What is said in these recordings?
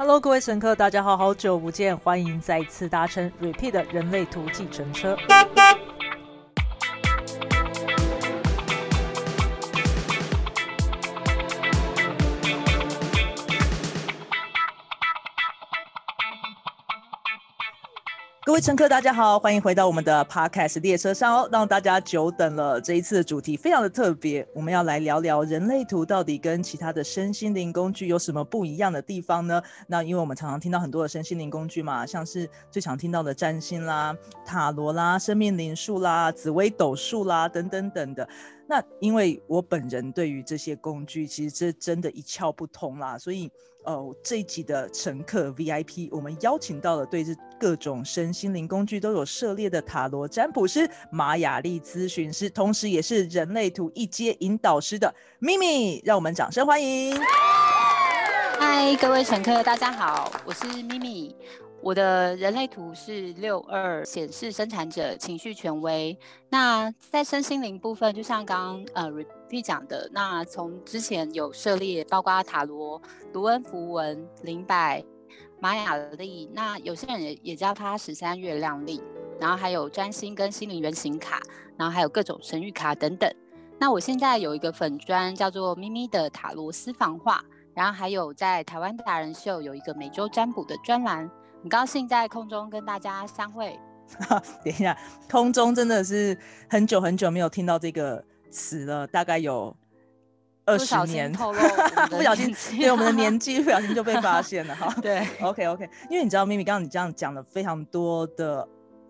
Hello，各位乘客，大家好，好久不见，欢迎再次搭乘 Repeat 人类图计程车。位乘客，大家好，欢迎回到我们的 Podcast 列车上哦，让大家久等了。这一次的主题非常的特别，我们要来聊聊人类图到底跟其他的身心灵工具有什么不一样的地方呢？那因为我们常常听到很多的身心灵工具嘛，像是最常听到的占星啦、塔罗啦、生命灵数啦、紫微斗数啦等等等的。那因为我本人对于这些工具，其实这真的一窍不通啦，所以。哦，这一集的乘客 VIP，我们邀请到了对这各种身心灵工具都有涉猎的塔罗占卜师玛雅丽咨询师，同时也是人类图一阶引导师的咪咪，让我们掌声欢迎。嗨，各位乘客，大家好，我是咪咪。我的人类图是六二，显示生产者情绪权威。那在身心灵部分，就像刚刚呃 repeat 讲的，那从之前有涉猎，包括塔罗、卢恩符文、灵摆、玛雅历，那有些人也也叫它十三月亮历，然后还有占星跟心灵原型卡，然后还有各种神谕卡等等。那我现在有一个粉砖叫做咪咪的塔罗私房画，然后还有在台湾达人秀有一个每周占卜的专栏。很高兴在空中跟大家相会。等一下，空中真的是很久很久没有听到这个词了，大概有二十年。不小心，对我们的年纪不小心就被发现了哈。对，OK OK，因为你知道，咪咪刚刚你这样讲了非常多的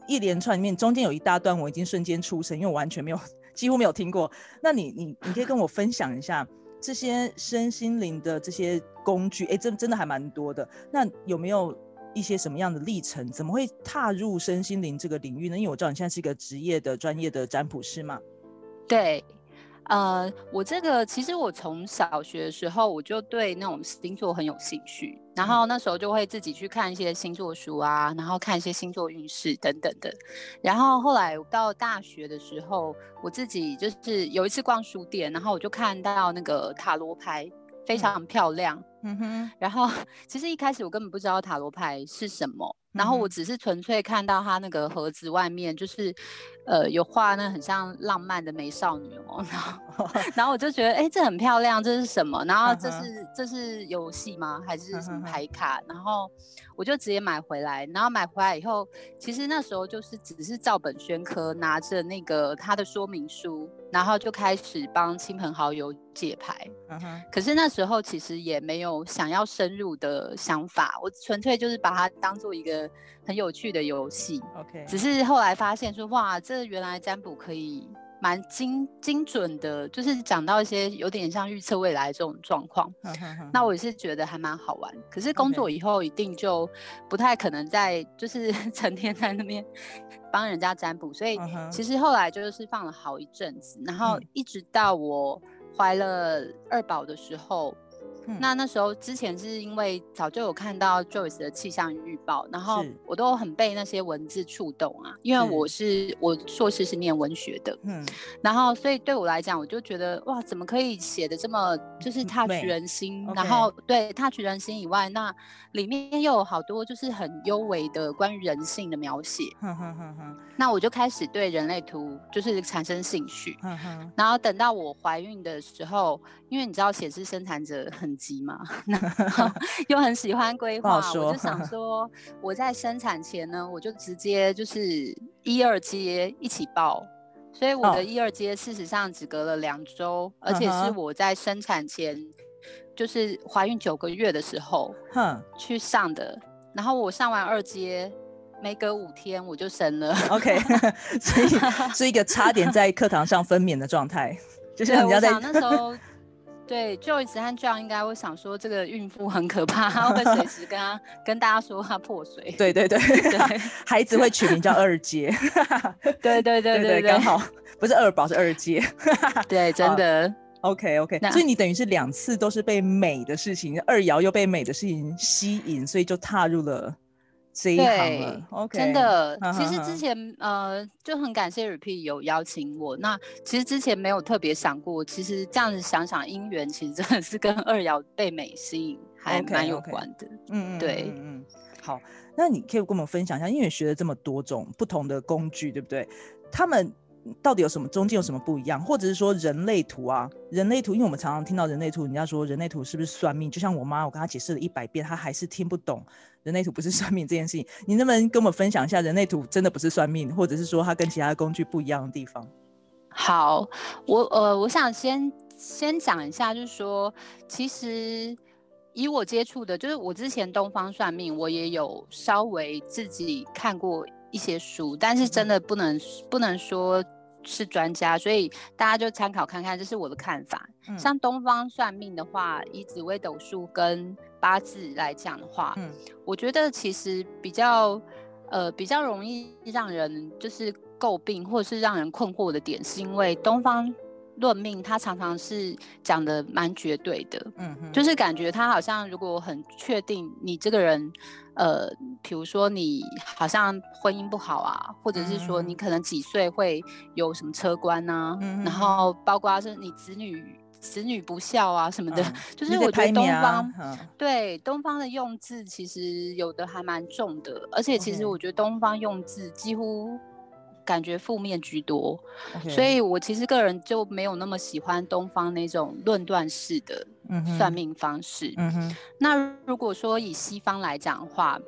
一连串里面，中间有一大段我已经瞬间出神，因为我完全没有几乎没有听过。那你你你可以跟我分享一下这些身心灵的这些工具？哎，真真的还蛮多的。那有没有？一些什么样的历程？怎么会踏入身心灵这个领域呢？因为我知道你现在是一个职业的专业的占卜师嘛。对，呃，我这个其实我从小学的时候我就对那种星座很有兴趣，然后那时候就会自己去看一些星座书啊，然后看一些星座运势等等的。然后后来到大学的时候，我自己就是有一次逛书店，然后我就看到那个塔罗牌。非常漂亮，嗯哼。然后 其实一开始我根本不知道塔罗牌是什么，然后我只是纯粹看到它那个盒子外面就是，呃，有画那很像浪漫的美少女哦，然后 然后我就觉得，哎，这很漂亮，这是什么？然后这是这是游戏吗？还是什么牌卡？然后我就直接买回来，然后买回来以后，其实那时候就是只是照本宣科，拿着那个它的说明书。然后就开始帮亲朋好友解牌。可是那时候其实也没有想要深入的想法，我纯粹就是把它当做一个很有趣的游戏。OK。只是后来发现说，哇，这原来占卜可以。蛮精精准的，就是讲到一些有点像预测未来这种状况。那我也是觉得还蛮好玩。可是工作以后一定就不太可能在就是 成天在那边帮人家占卜，所以其实后来就是放了好一阵子，然后一直到我怀了二宝的时候。那那时候之前是因为早就有看到 Joyce 的气象预报，然后我都很被那些文字触动啊，因为我是。我硕士是念文学的，嗯，然后所以对我来讲，我就觉得哇，怎么可以写的这么就是踏取人心，然后对踏取人心以外，那里面又有好多就是很优美的关于人性的描写，那我就开始对人类图就是产生兴趣，然后等到我怀孕的时候，因为你知道显示生产者很。急嘛，又很喜欢规划，我就想说，我在生产前呢，我就直接就是一二阶一起报，所以我的一二阶事实上只隔了两周，而且是我在生产前，就是怀孕九个月的时候，哼，去上的，然后我上完二阶，没隔五天我就生了，OK，所以是一个差点在课堂上分娩的状态，就是人家在那时候。对，Joyce 和 John 应该会想说，这个孕妇很可怕，他会随时跟他 跟大家说她破水。对对对对，孩子会取名叫二阶。对对对对，刚好不是二宝是二阶。对，真的。OK OK，所以你等于是两次都是被美的事情，二爻又被美的事情吸引，所以就踏入了这一行了。OK，真的，其实之前呃就很感谢 Repeat 有邀请我。那其实之前没有特别想过，其实这样子想想，姻缘其实真的是跟二爻被美吸引还蛮有关的。嗯嗯，对，嗯嗯。好，那你可以跟我们分享一下，因为学了这么多种不同的工具，对不对？他们。到底有什么？中间有什么不一样？或者是说人类图啊？人类图，因为我们常常听到人类图，人家说人类图是不是算命？就像我妈，我跟她解释了一百遍，她还是听不懂人类图不是算命这件事情。你能不能跟我们分享一下，人类图真的不是算命，或者是说它跟其他的工具不一样的地方？好，我呃，我想先先讲一下，就是说，其实以我接触的，就是我之前东方算命，我也有稍微自己看过一些书，但是真的不能不能说。是专家，所以大家就参考看看，这是我的看法。像东方算命的话，以紫微斗数跟八字来讲的话，嗯，我觉得其实比较呃比较容易让人就是诟病或者是让人困惑的点，是因为东方论命他常常是讲的蛮绝对的，嗯，就是感觉他好像如果很确定你这个人。呃，比如说你好像婚姻不好啊，或者是说你可能几岁会有什么车关呐，然后包括是你子女子女不孝啊什么的，就是我觉得东方对东方的用字其实有的还蛮重的，而且其实我觉得东方用字几乎。感觉负面居多，所以我其实个人就没有那么喜欢东方那种论断式的算命方式。那如果说以西方来讲的话，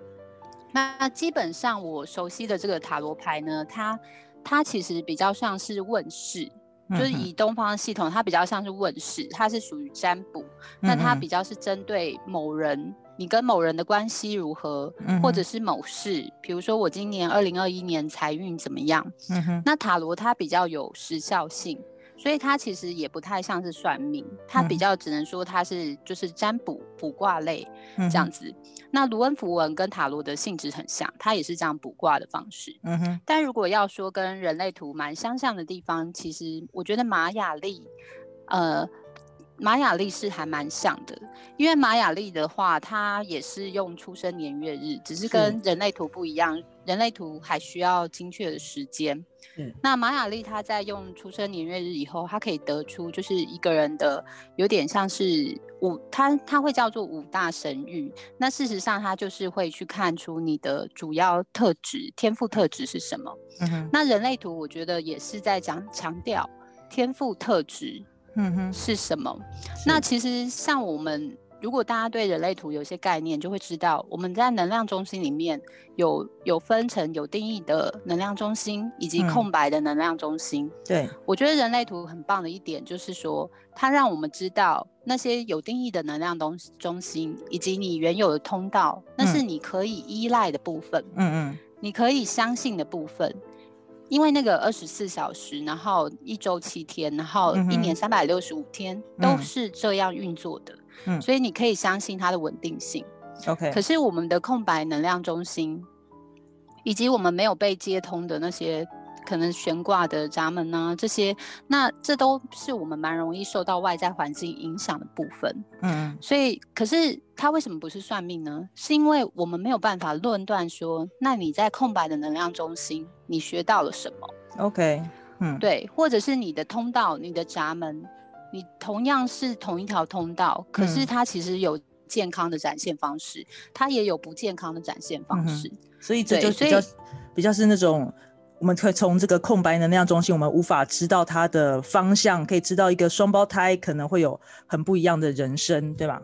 那基本上我熟悉的这个塔罗牌呢，它它其实比较像是问世，就是以东方系统，它比较像是问世，它是属于占卜，那它比较是针对某人。你跟某人的关系如何，或者是某事，比如说我今年二零二一年财运怎么样？那塔罗它比较有时效性，所以它其实也不太像是算命，它比较只能说它是就是占卜卜卦类这样子。那卢恩符文跟塔罗的性质很像，它也是这样卜卦的方式。嗯哼，但如果要说跟人类图蛮相像的地方，其实我觉得玛雅历，呃。玛雅历是还蛮像的，因为玛雅历的话，它也是用出生年月日，只是跟人类图不一样。人类图还需要精确的时间。嗯，那玛雅历它在用出生年月日以后，它可以得出就是一个人的有点像是五，它它会叫做五大神域。那事实上，它就是会去看出你的主要特质、天赋特质是什么。嗯哼，那人类图我觉得也是在讲强调天赋特质。嗯哼，是什么？那其实像我们，如果大家对人类图有些概念，就会知道我们在能量中心里面有有分成有定义的能量中心，以及空白的能量中心。对，我觉得人类图很棒的一点就是说，它让我们知道那些有定义的能量东中心，以及你原有的通道，那是你可以依赖的部分。嗯嗯，你可以相信的部分。因为那个二十四小时，然后一周七天，然后一年三百六十五天都是这样运作的，嗯，所以你可以相信它的稳定性。OK，可是我们的空白能量中心，以及我们没有被接通的那些。可能悬挂的闸门呢，这些，那这都是我们蛮容易受到外在环境影响的部分。嗯，所以，可是它为什么不是算命呢？是因为我们没有办法论断说，那你在空白的能量中心，你学到了什么？OK，嗯，对，或者是你的通道、你的闸门，你同样是同一条通道，可是它其实有健康的展现方式，它也有不健康的展现方式。所以这就比较比较是那种。我们可以从这个空白能量中心，我们无法知道它的方向，可以知道一个双胞胎可能会有很不一样的人生，对吧？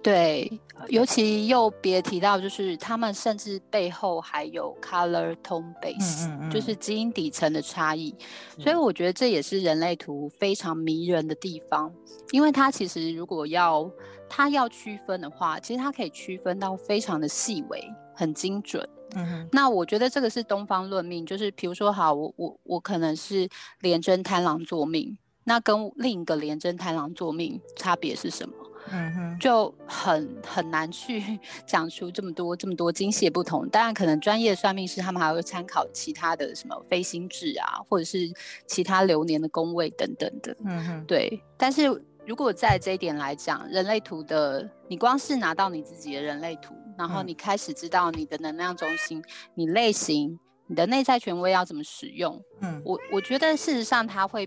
对，尤其又别提到，就是他们甚至背后还有 color tone base，就是基因底层的差异。所以我觉得这也是人类图非常迷人的地方，因为它其实如果要它要区分的话，其实它可以区分到非常的细微，很精准。嗯，那我觉得这个是东方论命，就是比如说，好，我我我可能是廉贞贪狼作命，那跟另一个廉贞贪狼作命差别是什么？嗯哼，就很很难去 讲出这么多这么多精细不同。当然，可能专业算命师他们还会参考其他的什么飞星制啊，或者是其他流年的宫位等等的。嗯哼，对。但是如果在这一点来讲，人类图的，你光是拿到你自己的人类图。然后你开始知道你的能量中心、你类型、你的内在权威要怎么使用。嗯，我我觉得事实上它会，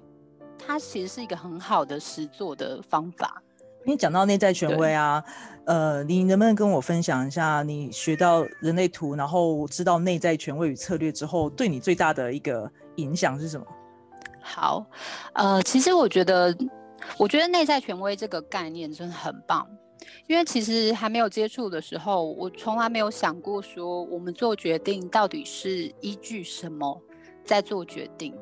它其实是一个很好的实做的方法。你讲到内在权威啊，呃，你能不能跟我分享一下你学到人类图，然后知道内在权威与策略之后，对你最大的一个影响是什么？好，呃，其实我觉得，我觉得内在权威这个概念真的很棒，因为其实还没有接触的时候，我从来没有想过说我们做决定到底是依据什么在做决定，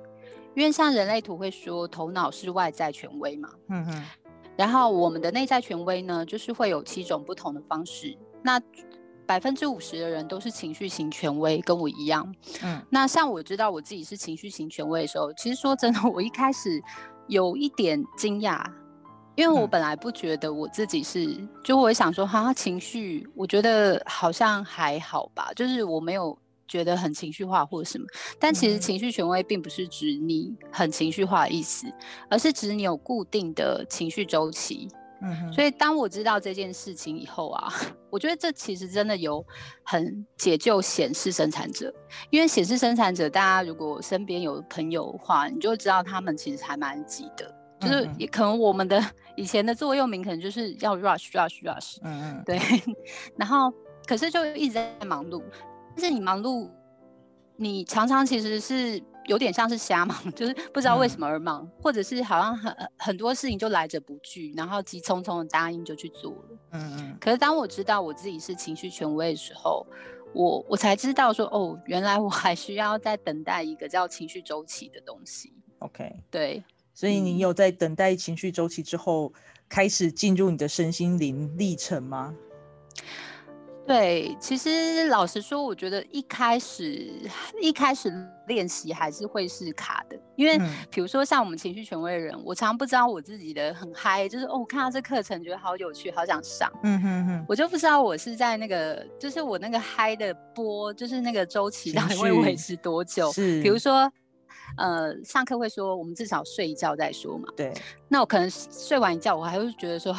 因为像人类图会说头脑是外在权威嘛，嗯哼。然后我们的内在权威呢，就是会有七种不同的方式。那百分之五十的人都是情绪型权威，跟我一样。嗯，那像我知道我自己是情绪型权威的时候，其实说真的，我一开始有一点惊讶，因为我本来不觉得我自己是，就我想说，哈，情绪，我觉得好像还好吧，就是我没有。觉得很情绪化或者什么，但其实情绪权威并不是指你很情绪化的意思，而是指你有固定的情绪周期。嗯，所以当我知道这件事情以后啊，我觉得这其实真的有很解救显示生产者，因为显示生产者，大家如果身边有朋友的话，你就知道他们其实还蛮急的，就是也可能我们的以前的座右铭可能就是要 rush rush rush。嗯嗯，对，然后可是就一直在忙碌。但是你忙碌，你常常其实是有点像是瞎忙，就是不知道为什么而忙，或者是好像很很多事情就来者不拒，然后急匆匆的答应就去做了。嗯嗯。可是当我知道我自己是情绪权威的时候，我我才知道说，哦，原来我还需要在等待一个叫情绪周期的东西。OK，对。所以你有在等待情绪周期之后，开始进入你的身心灵历程吗？对，其实老实说，我觉得一开始一开始练习还是会是卡的，因为比如说像我们情绪权威的人，我常常不知道我自己的很嗨，就是哦，我看到这课程觉得好有趣，好想上，嗯哼哼，我就不知道我是在那个，就是我那个嗨的波，就是那个周期到底会维持多久？是，比如说，呃，上课会说我们至少睡一觉再说嘛，对，那我可能睡完一觉，我还会觉得说。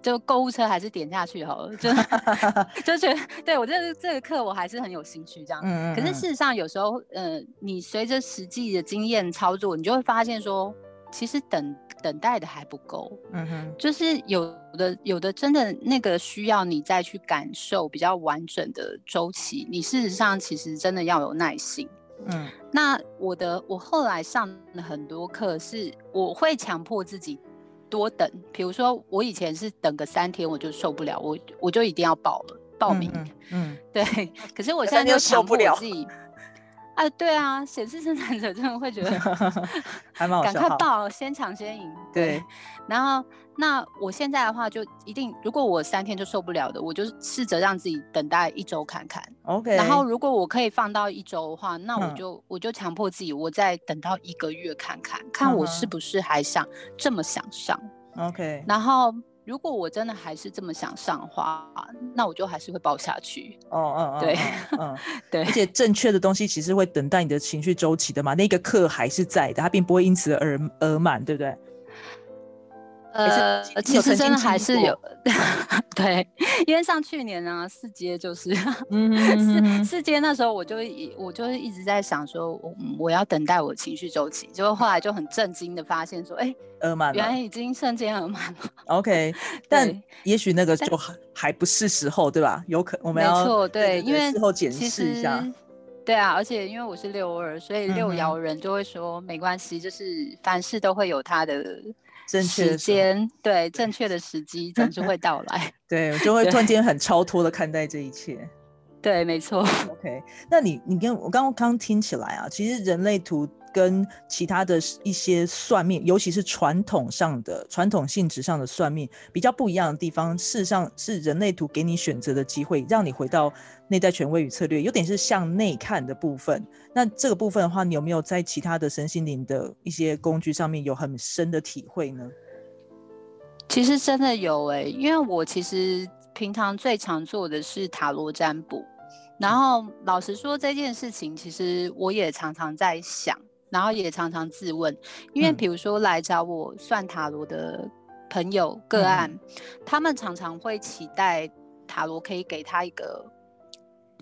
就购物车还是点下去好了，就 就觉得对我这个这个课我还是很有兴趣这样。嗯嗯。可是事实上有时候，呃，你随着实际的经验操作，你就会发现说，其实等等待的还不够。嗯哼。就是有的有的真的那个需要你再去感受比较完整的周期，你事实上其实真的要有耐心。嗯。那我的我后来上了很多课，是我会强迫自己。多等，比如说我以前是等个三天我就受不了，我我就一定要报了报名。嗯，对。可是我现在就受不了自己。啊，对啊，显示生产者真的会觉得 还蛮赶快报，先抢先赢。对。然后那我现在的话就一定，如果我三天就受不了的，我就试着让自己等待一周看看。OK。然后如果我可以放到一周的话，那我就我就强迫自己，我再等到一个月看看，看我是不是还想这么想上。OK。然后。如果我真的还是这么想上的话，那我就还是会报下去。哦哦哦，对，嗯 对，而且正确的东西其实会等待你的情绪周期的嘛，那个课还是在的，它并不会因此而而满，对不对？呃，其实真的还是有，对，因为像去年呢，四阶就是，四四阶那时候我就我就是一直在想说，我我要等待我情绪周期，结果后来就很震惊的发现说，哎，额满，原来已经瞬间额满了。OK，但也许那个就还还不是时候，对吧？有可我们要没错，对，因为事后检视一下。对啊，而且因为我是六二，所以六爻人就会说没关系，就是凡事都会有它的。时间对正确的时机总是会到来，对，就会突然间很超脱的看待这一切。对，没错。OK，那你你跟我刚刚刚听起来啊，其实人类图。跟其他的一些算命，尤其是传统上的、传统性质上的算命比较不一样的地方，事实上是人类图给你选择的机会，让你回到内在权威与策略，有点是向内看的部分。那这个部分的话，你有没有在其他的身心灵的一些工具上面有很深的体会呢？其实真的有哎，因为我其实平常最常做的是塔罗占卜，然后老实说这件事情，其实我也常常在想。然后也常常自问，因为比如说来找我算塔罗的朋友个案，他们常常会期待塔罗可以给他一个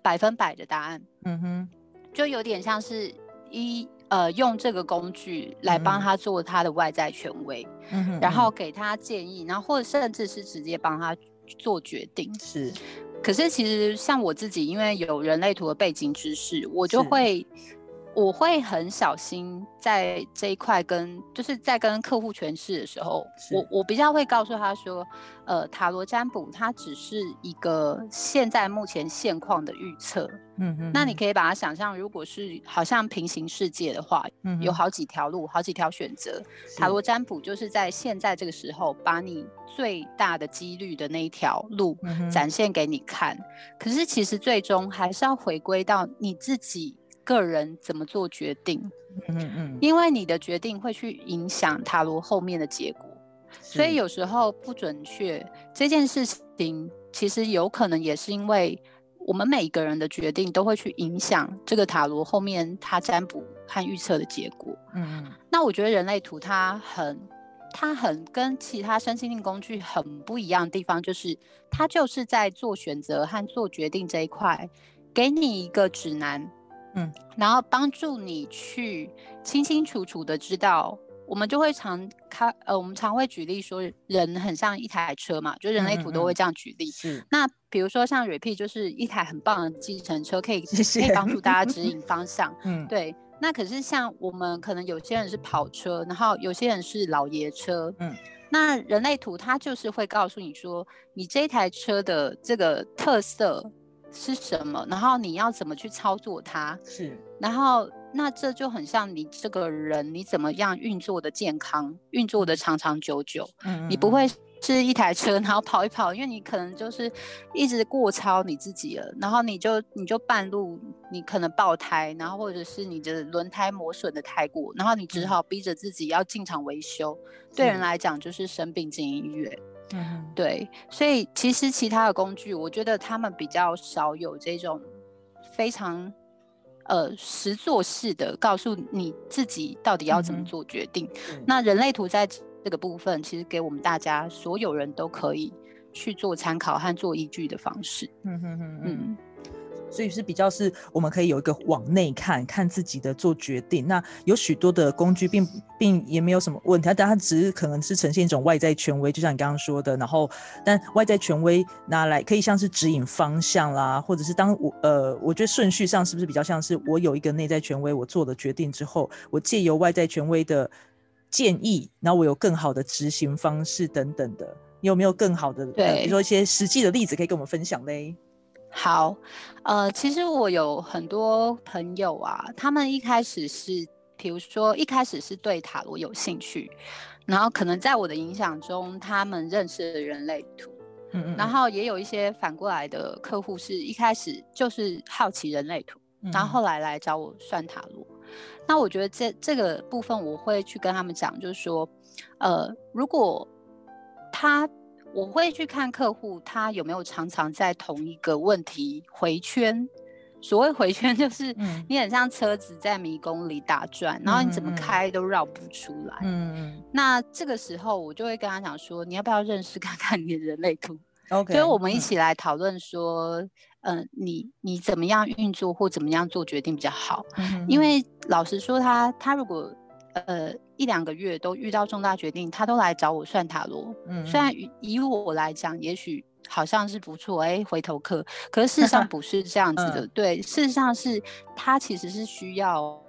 百分百的答案。嗯哼，就有点像是一呃用这个工具来帮他做他的外在权威，嗯哼，然后给他建议，然后或者甚至是直接帮他做决定。是，可是其实像我自己，因为有人类图的背景知识，我就会。我会很小心在这一块跟就是在跟客户诠释的时候，我我比较会告诉他说，呃，塔罗占卜它只是一个现在目前现况的预测，嗯嗯，那你可以把它想象，如果是好像平行世界的话，嗯，有好几条路，好几条选择，塔罗占卜就是在现在这个时候把你最大的几率的那一条路展现给你看，可是其实最终还是要回归到你自己。个人怎么做决定？嗯嗯，因为你的决定会去影响塔罗后面的结果，所以有时候不准确这件事情，其实有可能也是因为我们每一个人的决定都会去影响这个塔罗后面它占卜和预测的结果。嗯嗯，那我觉得人类图它很，它很跟其他身心灵工具很不一样的地方，就是它就是在做选择和做决定这一块，给你一个指南。嗯，然后帮助你去清清楚楚的知道，我们就会常开呃，我们常会举例说，人很像一台车嘛，就人类图都会这样举例。是。那比如说像 Repeat 就是一台很棒的计程车，可以 可以帮助大家指引方向。嗯，对。那可是像我们可能有些人是跑车，然后有些人是老爷车。嗯。那人类图它就是会告诉你说，你这台车的这个特色。是什么？然后你要怎么去操作它？是，然后那这就很像你这个人，你怎么样运作的健康，运作的长长久久。嗯，你不会是一台车，然后跑一跑，因为你可能就是一直过超你自己了，然后你就你就半路你可能爆胎，然后或者是你的轮胎磨损的太过，然后你只好逼着自己要进场维修。对人来讲，就是生病进医院。嗯，对，所以其实其他的工具，我觉得他们比较少有这种非常呃实做式的告诉你自己到底要怎么做决定。那人类图在这个部分，其实给我们大家所有人都可以去做参考和做依据的方式。嗯哼哼，嗯。所以是比较是，我们可以有一个往内看看自己的做决定。那有许多的工具，并并也没有什么问题，但它只是可能是呈现一种外在权威，就像你刚刚说的。然后，但外在权威拿来可以像是指引方向啦，或者是当我呃，我觉得顺序上是不是比较像是我有一个内在权威，我做了决定之后，我借由外在权威的建议，然后我有更好的执行方式等等的。你有没有更好的，比如说一些实际的例子可以跟我们分享嘞？好，呃，其实我有很多朋友啊，他们一开始是，比如说一开始是对塔罗有兴趣，然后可能在我的影响中，他们认识了人类图，嗯嗯，然后也有一些反过来的客户，是一开始就是好奇人类图，然后后来来找我算塔罗。那我觉得这这个部分，我会去跟他们讲，就是说，呃，如果他。我会去看客户，他有没有常常在同一个问题回圈。所谓回圈，就是你很像车子在迷宫里打转，然后你怎么开都绕不出来。嗯嗯。那这个时候，我就会跟他讲说，你要不要认识看看你的人类图？OK。所以我们一起来讨论说，嗯，你你怎么样运作或怎么样做决定比较好？因为老实说，他他如果。呃，一两个月都遇到重大决定，他都来找我算塔罗。嗯，虽然以我来讲，也许好像是不错，哎，回头客。可是事实上 不是这样子的。对，事实上是他其实是需要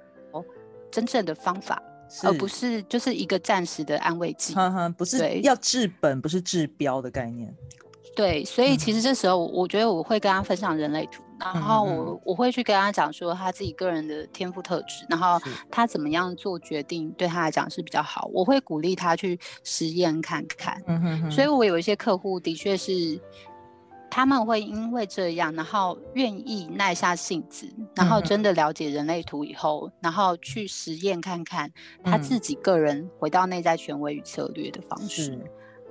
真正的方法，而不是就是一个暂时的安慰剂。不是要治本，不是治标的概念。对，所以其实这时候，我觉得我会跟他分享人类图，然后我我会去跟他讲说他自己个人的天赋特质，然后他怎么样做决定对他来讲是比较好，我会鼓励他去实验看看。嗯哼哼。所以我有一些客户的确是，他们会因为这样，然后愿意耐下性子，然后真的了解人类图以后，然后去实验看看他自己个人回到内在权威与策略的方式。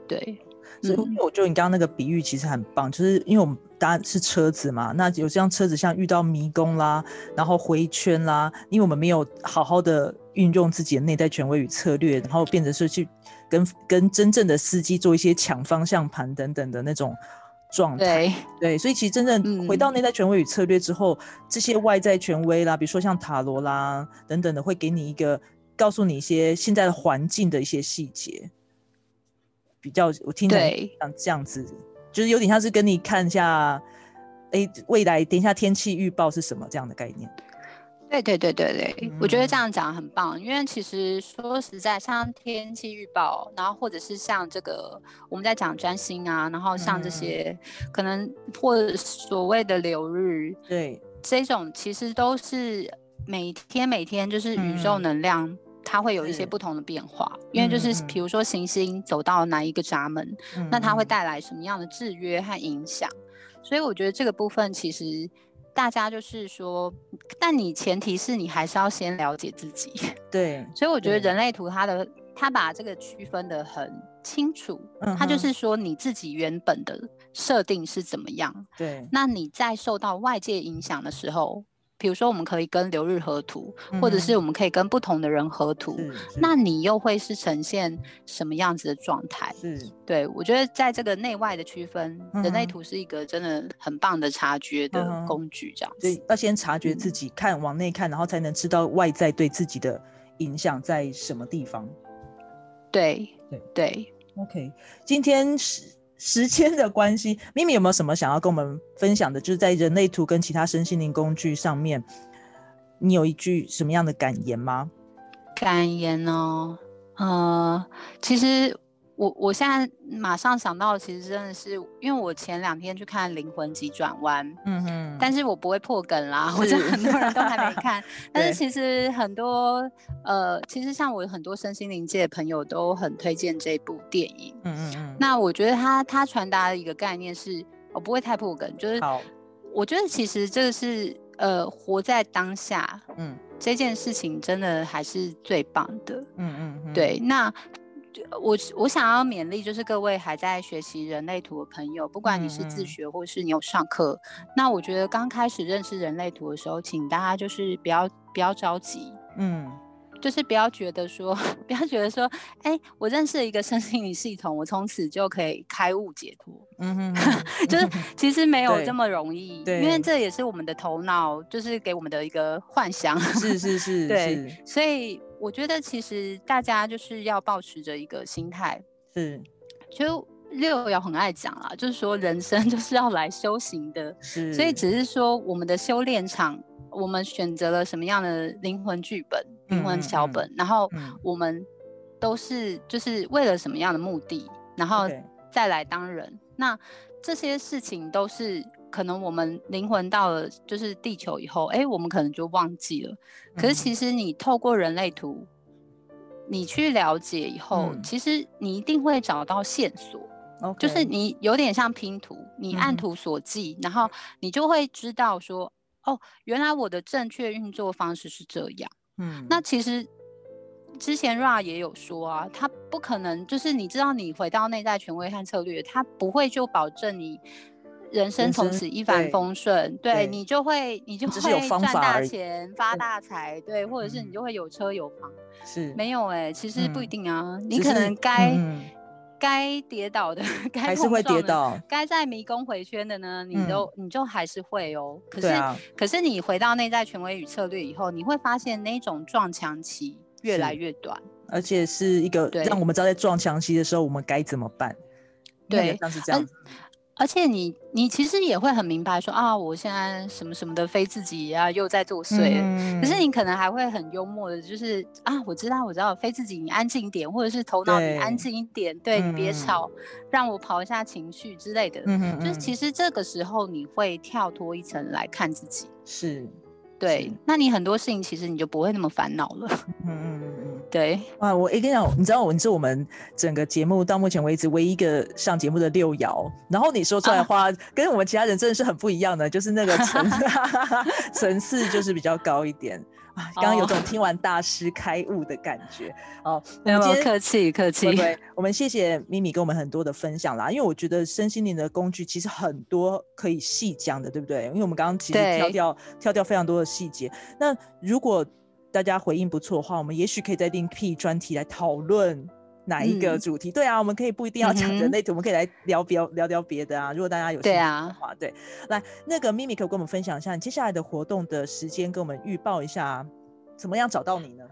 对。所以我觉得你刚刚那个比喻其实很棒，就是因为我们搭是车子嘛，那有这样车子像遇到迷宫啦，然后回圈啦，因为我们没有好好的运用自己的内在权威与策略，然后变成是去跟跟真正的司机做一些抢方向盘等等的那种状态。对对，所以其实真正回到内在权威与策略之后，这些外在权威啦，比如说像塔罗啦等等的，会给你一个告诉你一些现在的环境的一些细节。比较我听的像这样子，就是有点像是跟你看一下，哎，未来等一下天气预报是什么这样的概念。对对对对对，我觉得这样讲很棒，因为其实说实在，像天气预报，然后或者是像这个我们在讲占星啊，然后像这些可能或所谓的流日，对。这种其实都是每天每天就是宇宙能量，它会有一些不同的变化，因为就是比如说行星走到哪一个闸门，那它会带来什么样的制约和影响，所以我觉得这个部分其实。大家就是说，但你前提是你还是要先了解自己。对，所以我觉得人类图它的它把这个区分的很清楚，它就是说你自己原本的设定是怎么样。对，那你在受到外界影响的时候。比如说，我们可以跟流日合图，或者是我们可以跟不同的人合图，那你又会是呈现什么样子的状态？嗯，对我觉得在这个内外的区分，人类图是一个真的很棒的察觉的工具，这样子。要先察觉自己，看往内看，然后才能知道外在对自己的影响在什么地方。对对对，OK，今天是。时间的关系，咪咪有没有什么想要跟我们分享的？就是在人类图跟其他身心灵工具上面，你有一句什么样的感言吗？感言哦，呃，其实。我我现在马上想到，其实真的是因为我前两天去看《灵魂急转弯》，嗯哼，但是我不会破梗啦，我觉得很多人都还没看。但是其实很多呃，其实像我很多身心灵界的朋友都很推荐这部电影，嗯嗯嗯。那我觉得他他传达的一个概念是，我不会太破梗，就是我觉得其实这个是呃，活在当下，嗯，这件事情真的还是最棒的，嗯嗯，对，那。我我想要勉励，就是各位还在学习人类图的朋友，不管你是自学或是你有上课，那我觉得刚开始认识人类图的时候，请大家就是不要不要着急，嗯。就是不要觉得说，不要觉得说，哎，我认识了一个身心灵系统，我从此就可以开悟解脱。嗯哼，就是其实没有这么容易，对，因为这也是我们的头脑，就是给我们的一个幻想。是是 是，对，所以我觉得其实大家就是要保持着一个心态，是，就六爻很爱讲啦，就是说人生 就是要来修行的，是，所以只是说我们的修炼场。我们选择了什么样的灵魂剧本、灵魂小本，然后我们都是就是为了什么样的目的，然后再来当人。那这些事情都是可能我们灵魂到了就是地球以后，哎，我们可能就忘记了。可是其实你透过人类图，你去了解以后，其实你一定会找到线索。就是你有点像拼图，你按图索骥，然后你就会知道说。哦，原来我的正确运作方式是这样。嗯，那其实之前 Ra 也有说啊，他不可能就是你知道，你回到内在权威和策略，他不会就保证你人生从此一帆风顺。对你就会你就会赚大钱发大财，对，或者是你就会有车有房。是没有哎，其实不一定啊，你可能该。该跌倒的，该是会跌倒；该在迷宫回圈的呢，你都你就还是会哦。可是，可是你回到内在权威与策略以后，你会发现那种撞墙期越来越短，而且是一个让我们知道在撞墙期的时候我们该怎么办。对，像是这样。而且你你其实也会很明白说啊，我现在什么什么的非自己啊又在作祟。可是你可能还会很幽默的，就是啊，我知道我知道非自己，你安静一点，或者是头脑你安静一点，对你别吵，让我跑一下情绪之类的。就是其实这个时候你会跳脱一层来看自己。是。对，那你很多事情其实你就不会那么烦恼了。嗯嗯嗯嗯，对。啊，我一定要，你知道我，你是我们整个节目到目前为止唯一一个上节目的六爻，然后你说出来的话，跟我们其他人真的是很不一样的，就是那个层 层次就是比较高一点。啊，刚刚有种听完大师开悟的感觉哦。没有客气客气。对，我们谢谢咪咪跟我们很多的分享啦。因为我觉得身心灵的工具其实很多可以细讲的，对不对？因为我们刚刚其实挑掉挑掉非常多的细节。那如果大家回应不错的话，我们也许可以再另辟专题来讨论哪一个主题？对啊，我们可以不一定要讲人类图，我们可以来聊别聊聊别的啊。如果大家有兴趣的话，对，来那个咪咪可以跟我们分享一下你接下来的活动的时间，跟我们预报一下，怎么样找到你呢？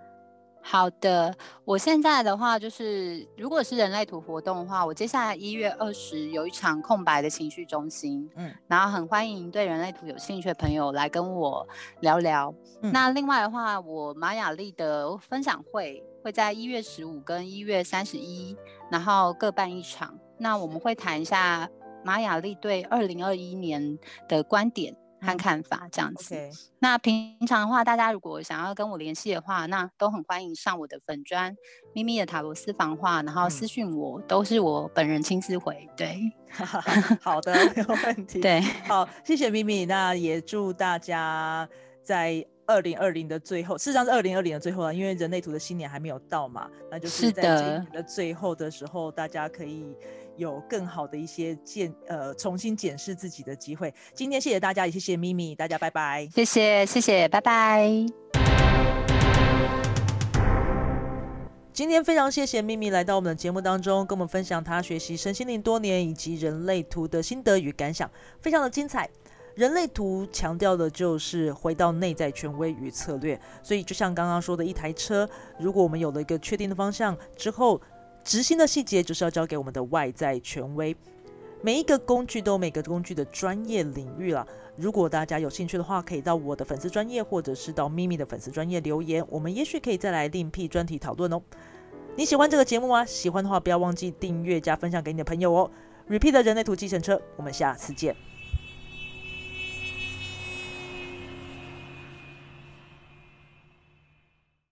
好的，我现在的话就是，如果是人类图活动的话，我接下来一月二十有一场空白的情绪中心，嗯，然后很欢迎对人类图有兴趣的朋友来跟我聊聊。那另外的话，我玛雅丽的分享会会在一月十五跟一月三十一，然后各办一场。那我们会谈一下玛雅丽对二零二一年的观点。看看法这样子。那平常的话，大家如果想要跟我联系的话，那都很欢迎上我的粉砖咪咪的塔罗私房话，然后私讯我，都是我本人亲自回。对，好的，没有问题。对，好，谢谢咪咪。那也祝大家在二零二零的最后，事实上是二零二零的最后啊，因为人类图的新年还没有到嘛，那就是在今年的最后的时候，大家可以。有更好的一些检呃重新检视自己的机会。今天谢谢大家，也谢谢咪咪，大家拜拜。谢谢谢谢，拜拜。今天非常谢谢咪咪来到我们的节目当中，跟我们分享她学习身心灵多年以及人类图的心得与感想，非常的精彩。人类图强调的就是回到内在权威与策略，所以就像刚刚说的一台车，如果我们有了一个确定的方向之后。执行的细节就是要交给我们的外在权威。每一个工具都有每个工具的专业领域了。如果大家有兴趣的话，可以到我的粉丝专业，或者是到咪咪的粉丝专业留言，我们也许可以再来另辟专题讨论哦。你喜欢这个节目吗？喜欢的话，不要忘记订阅加分享给你的朋友哦。Repeat 人类图计程车，我们下次见。